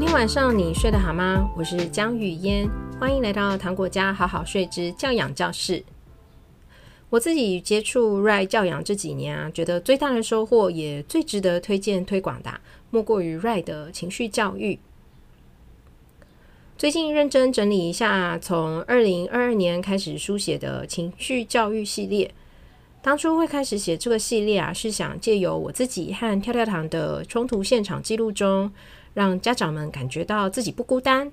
昨天晚上你睡得好吗？我是江雨嫣，欢迎来到糖果家好好睡之教养教室。我自己接触 Right 教养这几年啊，觉得最大的收获也最值得推荐推广的，莫过于 Right 的情绪教育。最近认真整理一下，从二零二二年开始书写的情绪教育系列。当初会开始写这个系列啊，是想借由我自己和跳跳糖的冲突现场记录中，让家长们感觉到自己不孤单。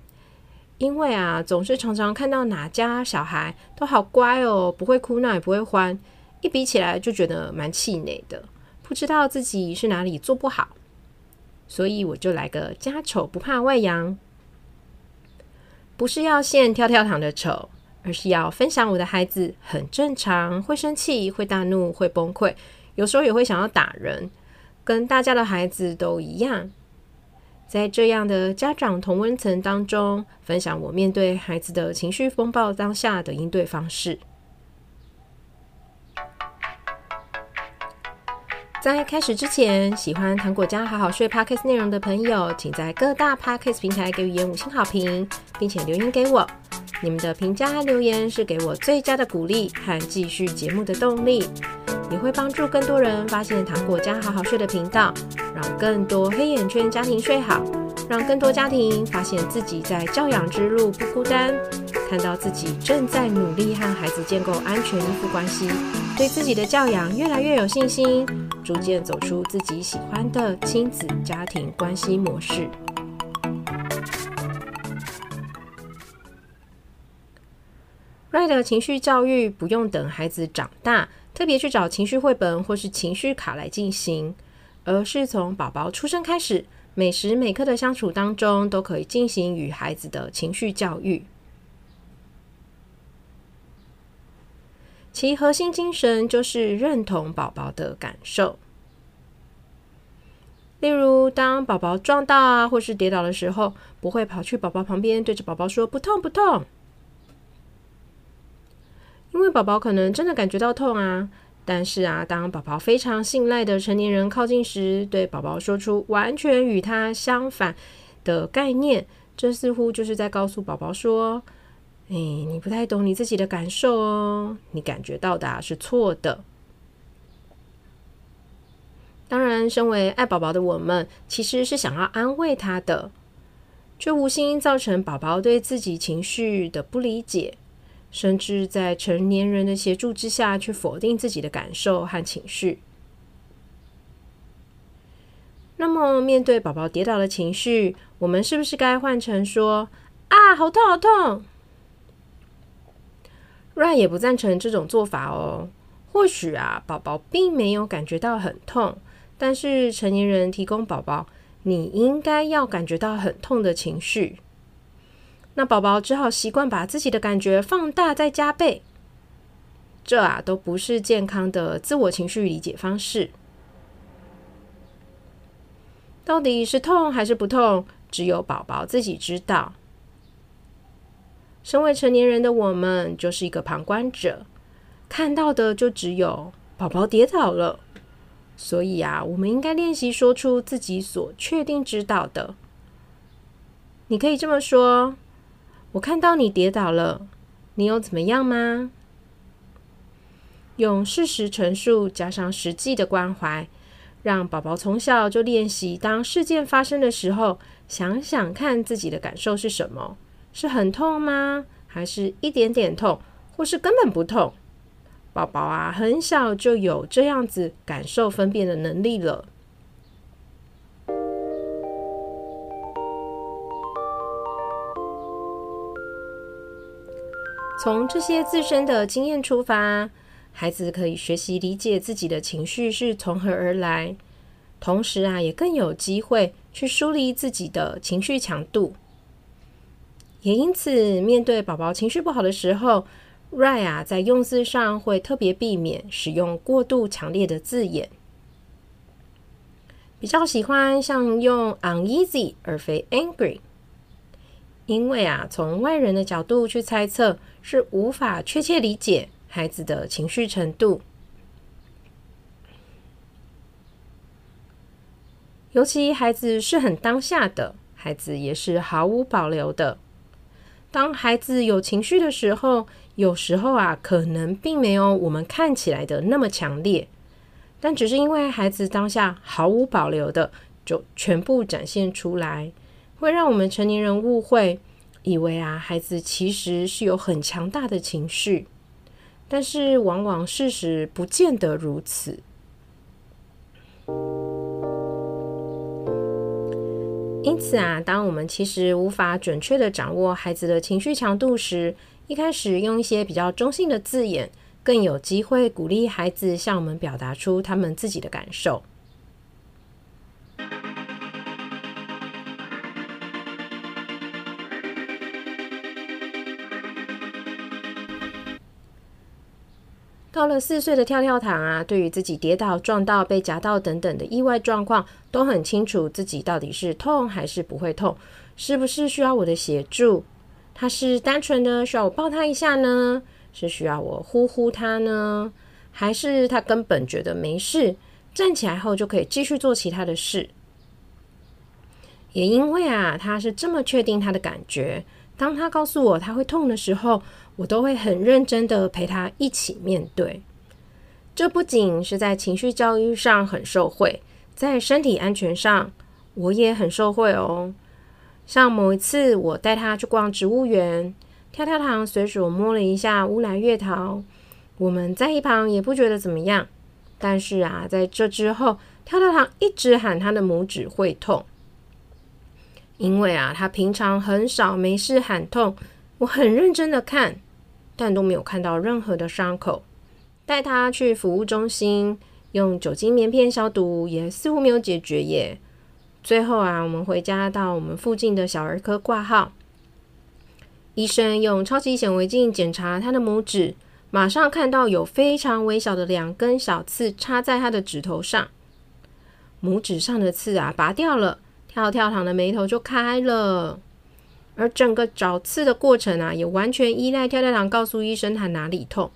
因为啊，总是常常看到哪家小孩都好乖哦，不会哭闹也不会欢，一比起来就觉得蛮气馁的，不知道自己是哪里做不好。所以我就来个家丑不怕外扬，不是要现跳跳糖的丑。而是要分享我的孩子很正常，会生气，会大怒，会崩溃，有时候也会想要打人，跟大家的孩子都一样。在这样的家长同温层当中，分享我面对孩子的情绪风暴当下的应对方式。在开始之前，喜欢糖果家好好睡 Podcast 内容的朋友，请在各大 Podcast 平台给予五星好评，并且留言给我。你们的评价和留言是给我最佳的鼓励和继续节目的动力，也会帮助更多人发现糖果家好好睡的频道，让更多黑眼圈家庭睡好，让更多家庭发现自己在教养之路不孤单，看到自己正在努力和孩子建构安全依附关系，对自己的教养越来越有信心，逐渐走出自己喜欢的亲子家庭关系模式。Right 的情绪教育不用等孩子长大，特别去找情绪绘本或是情绪卡来进行，而是从宝宝出生开始，每时每刻的相处当中，都可以进行与孩子的情绪教育。其核心精神就是认同宝宝的感受。例如，当宝宝撞到啊，或是跌倒的时候，不会跑去宝宝旁边，对着宝宝说“不痛，不痛”。因为宝宝可能真的感觉到痛啊，但是啊，当宝宝非常信赖的成年人靠近时，对宝宝说出完全与他相反的概念，这似乎就是在告诉宝宝说：“哎，你不太懂你自己的感受哦，你感觉到的是错的。”当然，身为爱宝宝的我们，其实是想要安慰他的，却无心造成宝宝对自己情绪的不理解。甚至在成年人的协助之下去否定自己的感受和情绪。那么，面对宝宝跌倒的情绪，我们是不是该换成说：“啊，好痛，好痛？”Right 也不赞成这种做法哦。或许啊，宝宝并没有感觉到很痛，但是成年人提供宝宝，你应该要感觉到很痛的情绪。那宝宝只好习惯把自己的感觉放大再加倍，这啊都不是健康的自我情绪理解方式。到底是痛还是不痛，只有宝宝自己知道。身为成年人的我们，就是一个旁观者，看到的就只有宝宝跌倒了。所以啊，我们应该练习说出自己所确定知道的。你可以这么说。我看到你跌倒了，你有怎么样吗？用事实陈述加上实际的关怀，让宝宝从小就练习，当事件发生的时候，想想看自己的感受是什么？是很痛吗？还是一点点痛，或是根本不痛？宝宝啊，很小就有这样子感受分辨的能力了。从这些自身的经验出发，孩子可以学习理解自己的情绪是从何而来，同时啊，也更有机会去梳理自己的情绪强度。也因此，面对宝宝情绪不好的时候瑞啊，在用字上会特别避免使用过度强烈的字眼，比较喜欢像用 uneasy 而非 angry。因为啊，从外人的角度去猜测，是无法确切理解孩子的情绪程度。尤其孩子是很当下的，孩子也是毫无保留的。当孩子有情绪的时候，有时候啊，可能并没有我们看起来的那么强烈，但只是因为孩子当下毫无保留的就全部展现出来，会让我们成年人误会，以为啊，孩子其实是有很强大的情绪，但是往往事实不见得如此。因此啊，当我们其实无法准确地掌握孩子的情绪强度时，一开始用一些比较中性的字眼，更有机会鼓励孩子向我们表达出他们自己的感受。到了四岁的跳跳糖啊，对于自己跌倒、撞到、被夹到等等的意外状况，都很清楚自己到底是痛还是不会痛，是不是需要我的协助？他是单纯的需要我抱他一下呢？是需要我呼呼他呢？还是他根本觉得没事，站起来后就可以继续做其他的事？也因为啊，他是这么确定他的感觉，当他告诉我他会痛的时候，我都会很认真的陪他一起面对。这不仅是在情绪教育上很受惠，在身体安全上我也很受惠哦。像某一次我带他去逛植物园，跳跳糖随手摸了一下乌来月桃，我们在一旁也不觉得怎么样。但是啊，在这之后，跳跳糖一直喊他的拇指会痛，因为啊，他平常很少没事喊痛，我很认真的看。但都没有看到任何的伤口，带他去服务中心用酒精棉片消毒，也似乎没有解决耶。最后啊，我们回家到我们附近的小儿科挂号，医生用超级显微镜检查他的拇指，马上看到有非常微小的两根小刺插在他的指头上，拇指上的刺啊拔掉了，跳跳糖的眉头就开了。而整个找刺的过程啊，也完全依赖跳跳糖告诉医生他哪里痛，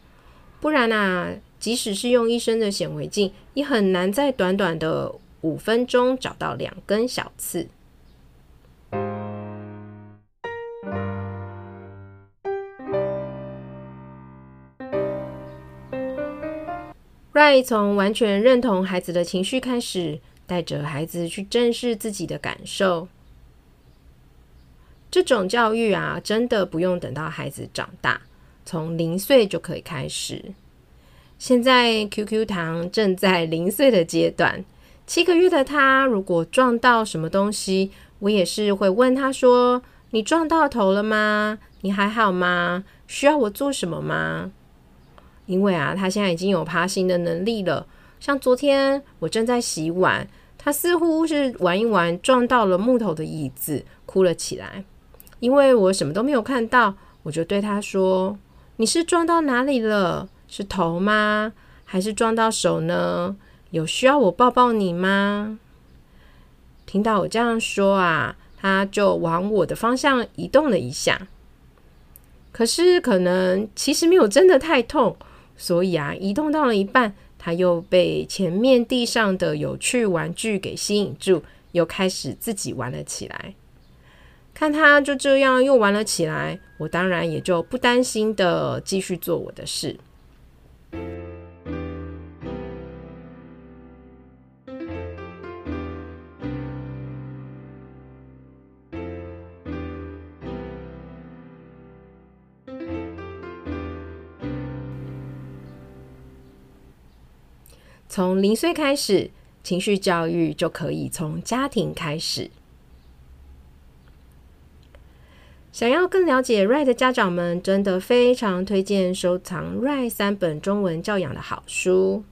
不然啊，即使是用医生的显微镜，也很难在短短的五分钟找到两根小刺。Ray 从完全认同孩子的情绪开始，带着孩子去正视自己的感受。这种教育啊，真的不用等到孩子长大，从零岁就可以开始。现在 QQ 糖正在零岁的阶段，七个月的他如果撞到什么东西，我也是会问他说：“你撞到头了吗？你还好吗？需要我做什么吗？”因为啊，他现在已经有爬行的能力了。像昨天我正在洗碗，他似乎是玩一玩撞到了木头的椅子，哭了起来。因为我什么都没有看到，我就对他说：“你是撞到哪里了？是头吗？还是撞到手呢？有需要我抱抱你吗？”听到我这样说啊，他就往我的方向移动了一下。可是可能其实没有真的太痛，所以啊，移动到了一半，他又被前面地上的有趣玩具给吸引住，又开始自己玩了起来。看他就这样又玩了起来，我当然也就不担心的继续做我的事。从零岁开始，情绪教育就可以从家庭开始。想要更了解 Wright 的家长们，真的非常推荐收藏 Wright 三本中文教养的好书。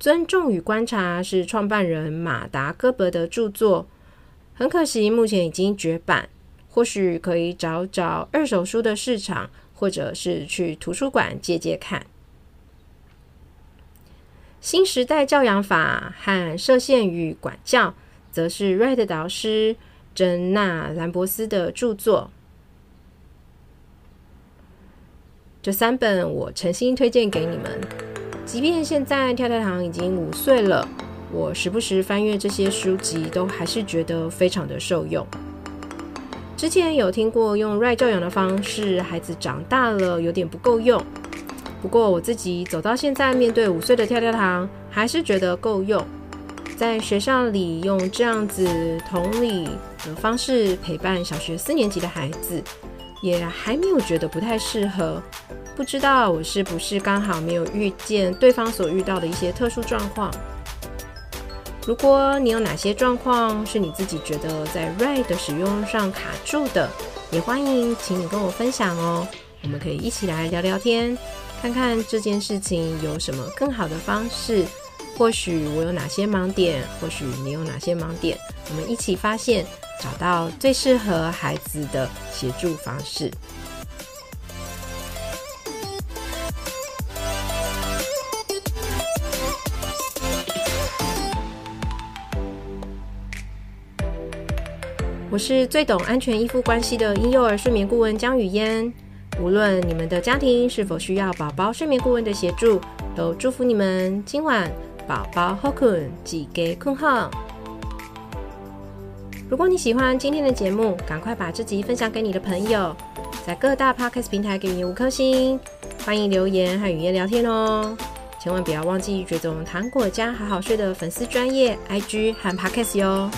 《尊重与观察》是创办人马达·戈伯的著作，很可惜目前已经绝版，或许可以找找二手书的市场，或者是去图书馆借借看。新时代教养法和射线与管教，则是 Red 导师。珍娜·兰博斯的著作，这三本我诚心推荐给你们。即便现在跳跳糖已经五岁了，我时不时翻阅这些书籍，都还是觉得非常的受用。之前有听过用 Right 教养的方式，孩子长大了有点不够用。不过我自己走到现在，面对五岁的跳跳糖，还是觉得够用。在学校里用这样子同理的方式陪伴小学四年级的孩子，也还没有觉得不太适合。不知道我是不是刚好没有遇见对方所遇到的一些特殊状况？如果你有哪些状况是你自己觉得在 Right 的使用上卡住的，也欢迎请你跟我分享哦。我们可以一起来聊聊天。看看这件事情有什么更好的方式，或许我有哪些盲点，或许你有哪些盲点，我们一起发现，找到最适合孩子的协助方式。我是最懂安全依附关系的婴幼儿睡眠顾问江语嫣。无论你们的家庭是否需要宝宝睡眠顾问的协助，都祝福你们今晚宝宝好困，记得困好。如果你喜欢今天的节目，赶快把这集分享给你的朋友，在各大 Podcast 平台给予五颗星，欢迎留言和语嫣聊天哦。千万不要忘记追踪糖果家好好睡的粉丝专业 IG 和 Podcast 哟。